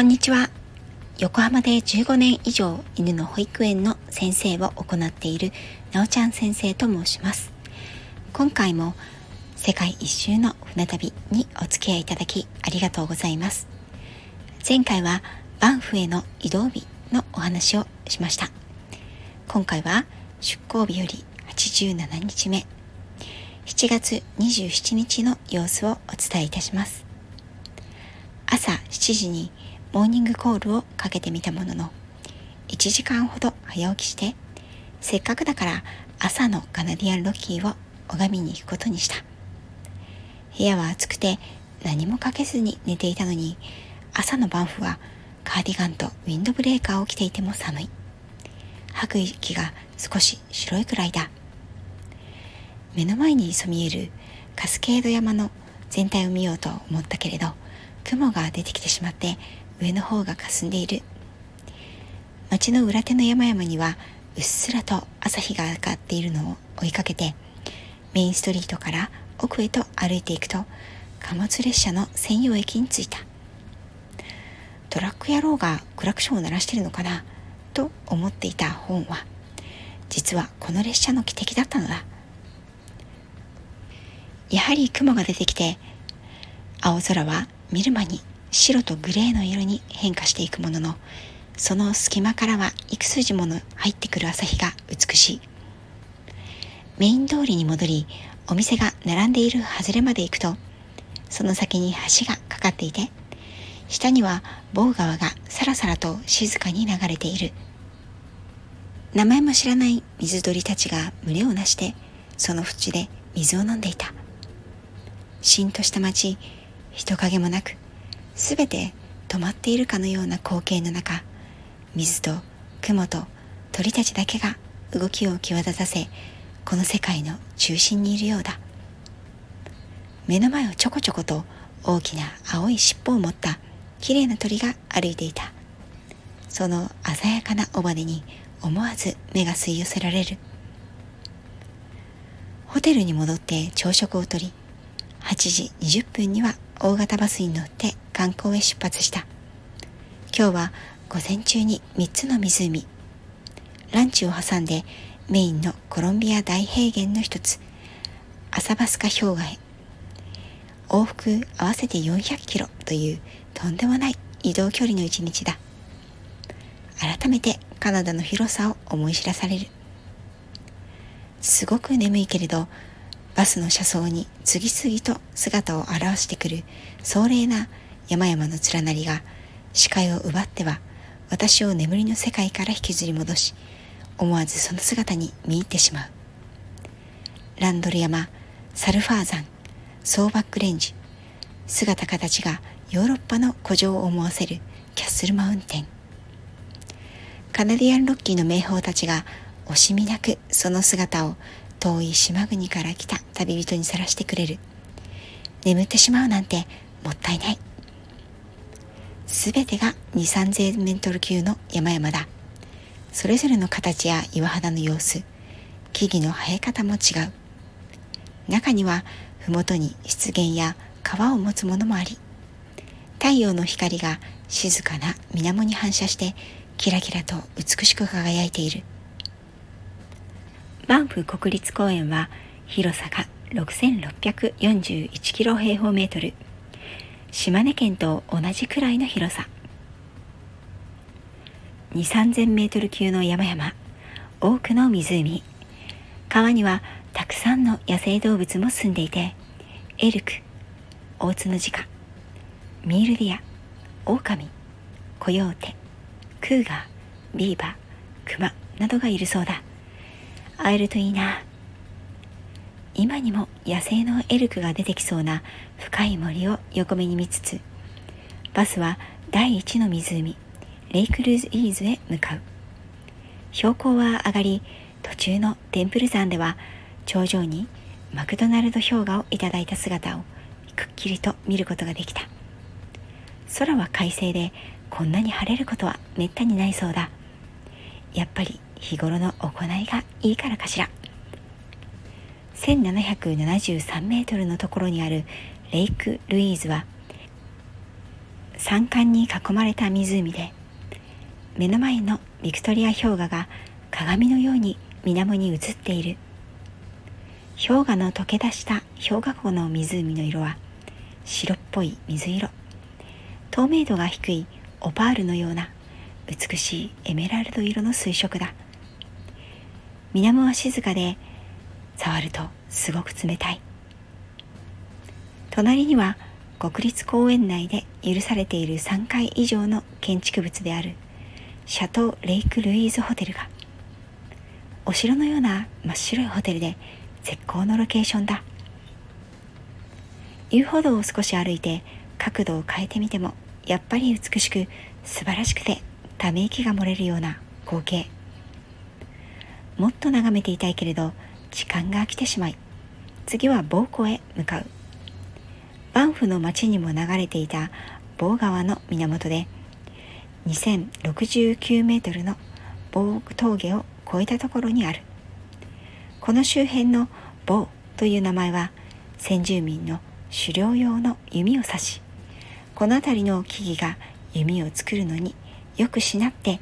こんにちは。横浜で15年以上犬の保育園の先生を行っているなおちゃん先生と申します。今回も世界一周の船旅にお付き合いいただきありがとうございます。前回はバンフへの移動日のお話をしました。今回は出港日より87日目、7月27日の様子をお伝えいたします。朝7時にモーニングコールをかけてみたものの1時間ほど早起きしてせっかくだから朝のカナディアンロッキーを拝みに行くことにした。部屋は暑くて何もかけずに寝ていたのに朝のバンフはカーディガンとウィンドブレーカーを着ていても寒い。吐く息が少し白いくらいだ。目の前にそみえるカスケード山の全体を見ようと思ったけれど雲が出てきてしまって上の方が霞んでいる。町の裏手の山々にはうっすらと朝日が上がっているのを追いかけてメインストリートから奥へと歩いていくと貨物列車の専用駅に着いた。トラック野郎がクラクションを鳴らしてるのかなと思っていた本は実はこの列車の汽笛だったのだ。やはり雲が出てきて青空は見る間に白とグレーの色に変化していくもののその隙間からは幾筋もの入ってくる朝日が美しい。メイン通りに戻りお店が並んでいる外れまで行くとその先に橋がかかっていて下には某川がさらさらと静かに流れている。名前も知らない水鳥たちが群れをなしてその縁で水を飲んでいた。しんとした町人影もなくすべて止まっているかのような光景の中水と雲と鳥たちだけが動きを際立たせこの世界の中心にいるようだ。目の前をちょこちょこと大きな青い尻尾を持ったきれいな鳥が歩いていた。その鮮やかな尾羽に思わず目が吸い寄せられる。ホテルに戻って朝食をとり8時20分には大型バスに乗って観光へ出発した。今日は午前中に3つの湖。ランチを挟んでメインのコロンビア大平原の一つアサバスカ氷河へ。往復合わせて400キロというとんでもない移動距離の一日だ。改めてカナダの広さを思い知らされる。すごく眠いけれどバスの車窓に次々と姿を現してくる壮麗な山々の連なりが視界を奪っては私を眠りの世界から引きずり戻し思わずその姿に見入ってしまう。ランドル山サルファー山ソーバックレンジ姿形がヨーロッパの古城を思わせるキャッスルマウンテン。カナディアンロッキーの名峰たちが惜しみなくその姿を遠い島国から来た旅人にさらしてくれる。眠ってしまうなんてもったいない。すべてが2 3 0 0 0ル級の山々だ。それぞれの形や岩肌の様子木々の生え方も違う。中には麓に湿原や川を持つものもあり太陽の光が静かな水面に反射してキラキラと美しく輝いている。バンフ国立公園は広さが6641キロ平方メートル。島根県と同じくらいの広さ。2 3 0 0 0メートル級の山々。多くの湖。川にはたくさんの野生動物も住んでいてエルクオオツノジカミールディアオオカミコヨーテクーガービーバークマなどがいるそうだ。会えるといいな。今にも野生のエルクが出てきそうな深い森を横目に見つつバスは第一の湖レイクルーズイーズへ向かう。標高は上がり途中のテンプル山では頂上にマクドナルド氷河をいただいた姿をくっきりと見ることができた。空は快晴でこんなに晴れることはめったにないそうだ。やっぱり日頃の行いがいいからかしら。1773メートルのところにあるレイク・ルイーズは山間に囲まれた湖で目の前のビクトリア氷河が鏡のように水面に映っている。氷河の溶け出した氷河湖の湖の色は白っぽい水色。透明度が低いオパールのような美しいエメラルド色の水色だ。水面は静かで触るとすごく冷たい。隣には国立公園内で許されている3階以上の建築物であるシャトー・レイク・ルイーズホテルがお城のような真っ白いホテルで絶好のロケーションだ。遊歩道を少し歩いて角度を変えてみてもやっぱり美しく素晴らしくてため息が漏れるような光景。もっと眺めていたいけれど時間が来てしまい次はボー湖へ向かう。バンフの町にも流れていたボー川の源で2069メートルのボー峠を越えたところにある。この周辺のボーという名前は先住民の狩猟用の弓を指しこの辺りの木々が弓を作るのによくしなって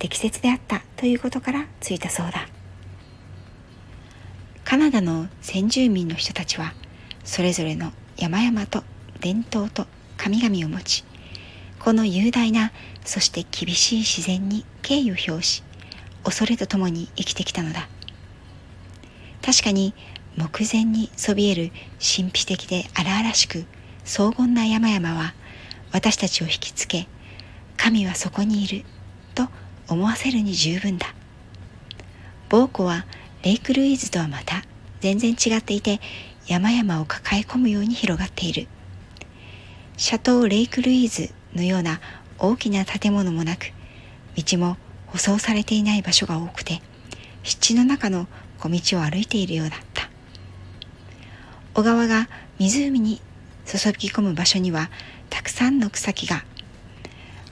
適切であったということからついたそうだ。カナダの先住民の人たちはそれぞれの山々と伝統と神々を持ちこの雄大なそして厳しい自然に敬意を表し恐れとともに生きてきたのだ。確かに目前にそびえる神秘的で荒々しく荘厳な山々は私たちを引きつけ神はそこにいると思わせるに十分だ。ボーコはレイクルイーズとはまた全然違っていて山々を抱え込むように広がっている。シャトー・レイクルイーズのような大きな建物もなく道も舗装されていない場所が多くて湿地の中の小道を歩いているようだった。小川が湖に注ぎ込む場所にはたくさんの草木が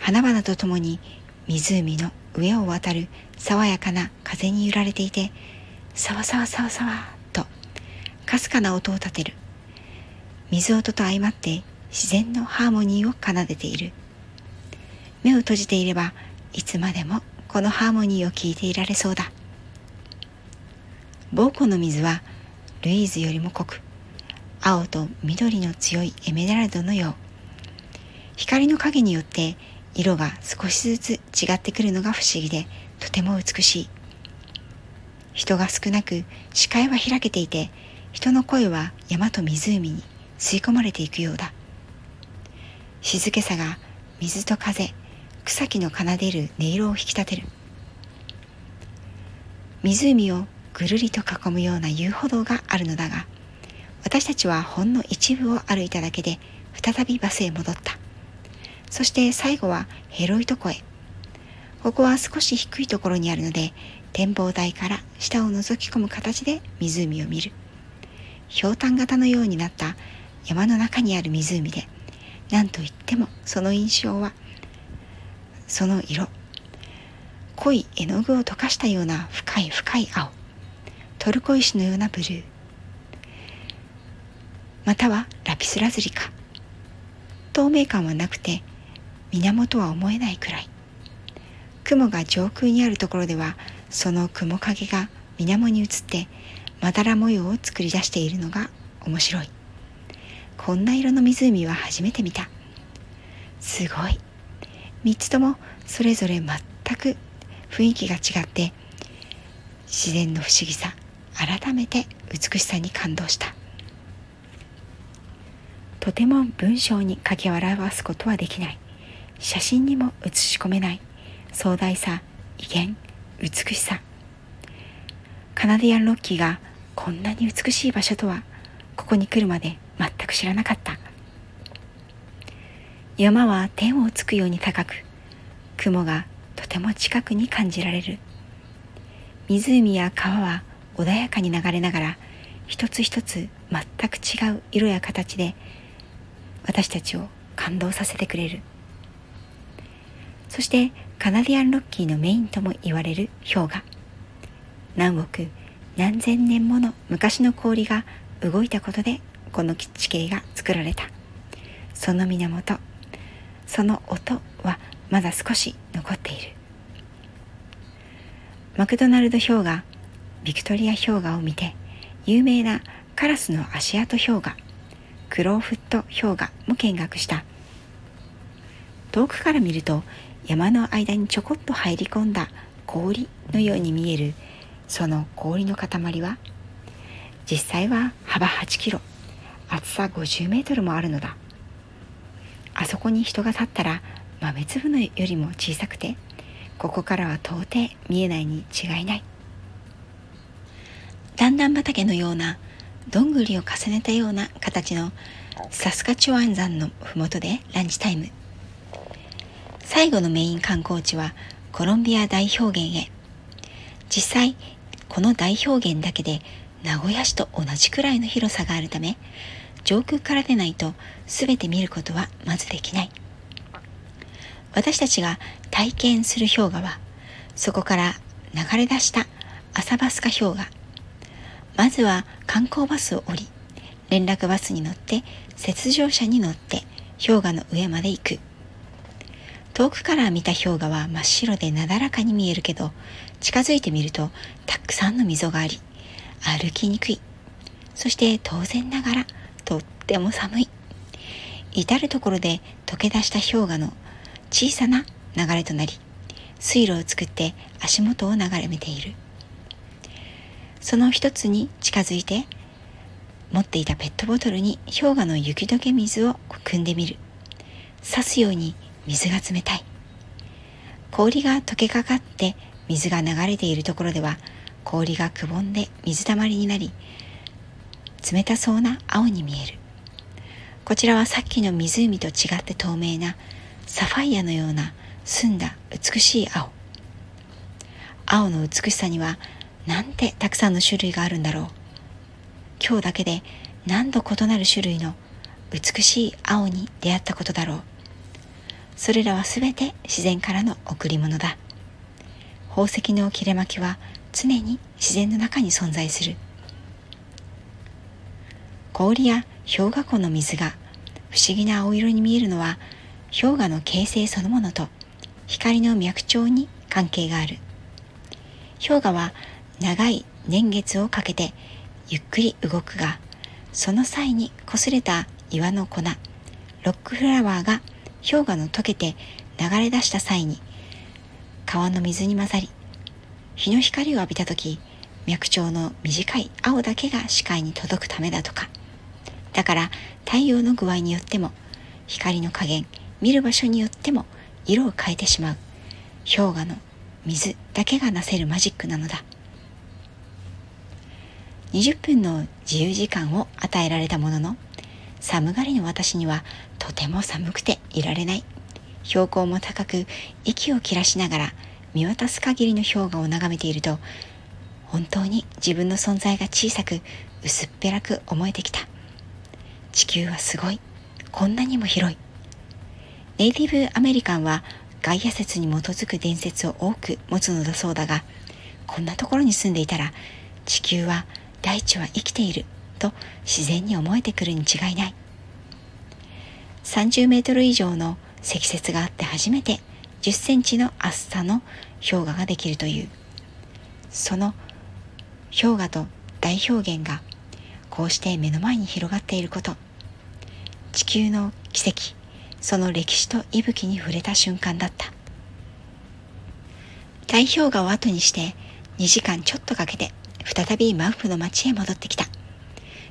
花々とともに湖の上を渡る爽やかな風に揺られていてさわさわさわさわかすかな音を立てる。水音と相まって自然のハーモニーを奏でている。目を閉じていればいつまでもこのハーモニーを聞いていられそうだ。膀胱の水はルイーズよりも濃く青と緑の強いエメラルドのよう。光の影によって色が少しずつ違ってくるのが不思議でとても美しい。人が少なく視界は開けていて人の声は山と湖に吸い込まれていくようだ。静けさが水と風草木の奏でる音色を引き立てる。湖をぐるりと囲むような遊歩道があるのだが私たちはほんの一部を歩いただけで再びバスへ戻った。そして最後はヘロイト湖へ。ここは少し低いところにあるので展望台から下を覗き込む形で湖を見る。ひょうたん型のようになった山の中にある湖で何といってもその印象はその色。濃い絵の具を溶かしたような深い深い青。トルコ石のようなブルー。またはラピスラズリか。透明感はなくて水面とは思えないくらい。雲が上空にあるところではその雲影が水面に映ってまだら模様を作り出しているのが面白い。こんな色の湖は初めて見た。すごい。3つともそれぞれ全く雰囲気が違って自然の不思議さ改めて美しさに感動した。とても文章に書き表すことはできない。写真にも写し込めない。壮大さ威厳美しさ。カナディアンロッキーがこんなに美しい場所とはここに来るまで全く知らなかった。山は天をつくように高く雲がとても近くに感じられる。湖や川は穏やかに流れながら一つ一つ全く違う色や形で私たちを感動させてくれる。そしてカナディアンロッキーのメインとも言われる氷河。何億何千年もの昔の氷が動いたことでこの地形が作られた。その源その音はまだ少し残っている。マクドナルド氷河ビクトリア氷河を見て有名なカラスの足跡氷河クローフット氷河も見学した。遠くから見ると山の間にちょこっと入り込んだ氷のように見えるその氷の塊は実際は幅8キロ厚さ50メートルもあるのだ。あそこに人が立ったら豆粒のよりも小さくてここからは到底見えないに違いない。段々畑のようなどんぐりを重ねたような形のサスカチュワン山の麓でランチタイム。最後のメイン観光地はコロンビア大氷原へ。実際この大氷原だけで名古屋市と同じくらいの広さがあるため上空から出ないと全て見ることはまずできない。私たちが体験する氷河はそこから流れ出した浅バスカ氷河。まずは観光バスを降り連絡バスに乗って雪上車に乗って氷河の上まで行く。遠くから見た氷河は真っ白でなだらかに見えるけど近づいてみるとたくさんの溝があり歩きにくい。そして当然ながらとっても寒い。至る所で溶け出した氷河の小さな流れとなり水路を作って足元を眺めている。その一つに近づいて持っていたペットボトルに氷河の雪解け水を汲んでみる。刺すように水が冷たい。氷が溶けかかって水が流れているところでは氷がくぼんで水たまりになり冷たそうな青に見える。こちらはさっきの湖と違って透明なサファイアのような澄んだ美しい青。青の美しさにはなんてたくさんの種類があるんだろう。今日だけで何度異なる種類の美しい青に出会ったことだろう。それらは全て自然からの贈り物だ。宝石の切れ巻きは常に自然の中に存在する。氷や氷河湖の水が不思議な青色に見えるのは氷河の形成そのものと光の脈長に関係がある。氷河は長い年月をかけてゆっくり動くがその際に擦れた岩の粉ロックフラワーが氷河の溶けて流れ出した際に川の水に混ざり日の光を浴びた時脈長の短い青だけが視界に届くためだとか。だから太陽の具合によっても光の加減見る場所によっても色を変えてしまう。氷河の水だけがなせるマジックなのだ。20分の自由時間を与えられたものの寒がりの私にはとても寒くていられない。標高も高く息を切らしながら見渡す限りの氷河を眺めていると本当に自分の存在が小さく薄っぺらく思えてきた。地球はすごい。こんなにも広い。ネイティブアメリカンはガイア説に基づく伝説を多く持つのだそうだがこんなところに住んでいたら地球は大地は生きている。と自然に思えてくるに違いない。30メートル以上の積雪があって初めて10センチの厚さの氷河ができるという。その氷河と大氷原がこうして目の前に広がっていること。地球の奇跡。その歴史と息吹に触れた瞬間だった。大氷河を後にして2時間ちょっとかけて再びマウフの町へ戻ってきた。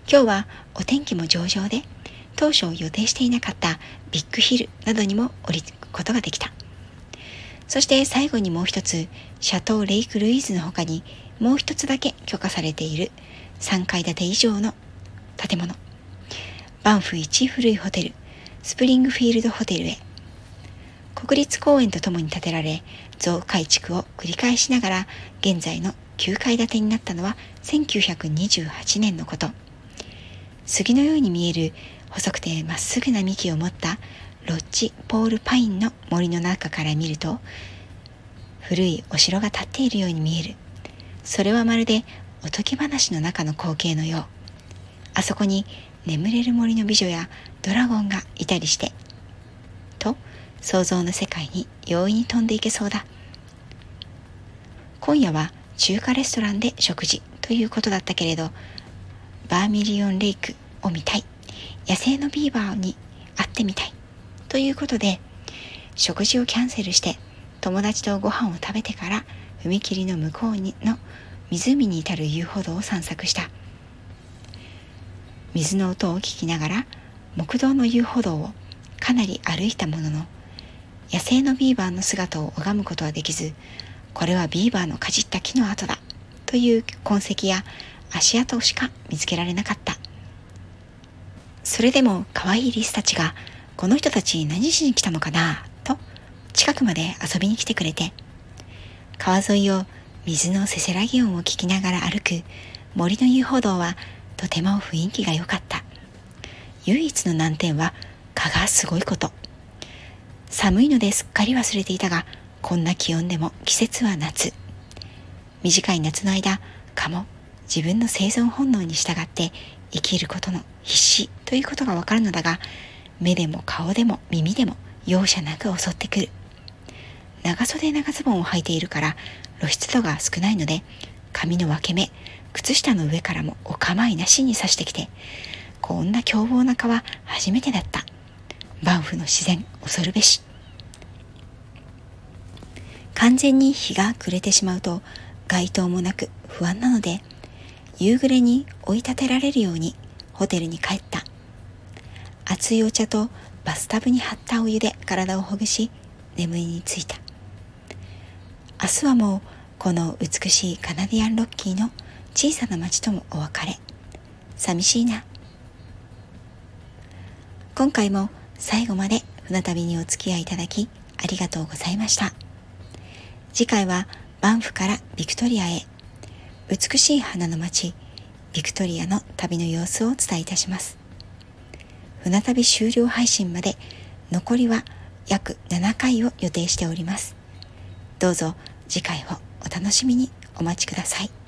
今日はお天気も上々で当初予定していなかったビッグヒルなどにも降りることができた。そして最後にもう一つシャトー・レイク・ルイーズの他にもう一つだけ許可されている3階建て以上の建物。バンフ一古いホテルスプリングフィールドホテルへ。国立公園とともに建てられ増改築を繰り返しながら現在の9階建てになったのは1928年のこと。杉のように見える細くてまっすぐな幹を持ったロッジ・ポール・パインの森の中から見ると古いお城が建っているように見える。それはまるでおとぎ話の中の光景のよう。あそこに眠れる森の美女やドラゴンがいたりしてと想像の世界に容易に飛んでいけそうだ。今夜は中華レストランで食事ということだったけれどバーミリオンレイクを見たい。野生のビーバーに会ってみたい。ということで食事をキャンセルして友達とご飯を食べてから踏切の向こうにの湖に至る遊歩道を散策した。水の音を聞きながら木道の遊歩道をかなり歩いたものの野生のビーバーの姿を拝むことはできずこれはビーバーのかじった木の跡だ。という痕跡や足跡しか見つけられなかった。それでも可愛いリスたちがこの人たち何しに来たのかなと近くまで遊びに来てくれて。川沿いを水のせせらぎ音を聞きながら歩く森の遊歩道はとても雰囲気が良かった。唯一の難点は蚊がすごいこと。寒いのですっかり忘れていたがこんな気温でも季節は夏。短い夏の間蚊も自分の生存本能に従って生きることの必死ということがわかるのだが目でも顔でも耳でも容赦なく襲ってくる。長袖長ズボンを履いているから露出度が少ないので髪の分け目靴下の上からもお構いなしに刺してきてこんな凶暴な蚊は初めてだった。バンフの自然恐るべし。完全に日が暮れてしまうと街灯もなく不安なので夕暮れに追い立てられるようにホテルに帰った。熱いお茶とバスタブに張ったお湯で体をほぐし眠りについた。明日はもうこの美しいカナディアンロッキーの小さな町ともお別れ。寂しいな。今回も最後まで船旅にお付き合いいただきありがとうございました。次回はバンフからビクトリアへ。美しい花の街ビクトリアの旅の様子をお伝えいたします。船旅終了配信まで残りは約7回を予定しております。どうぞ次回をお楽しみにお待ちください。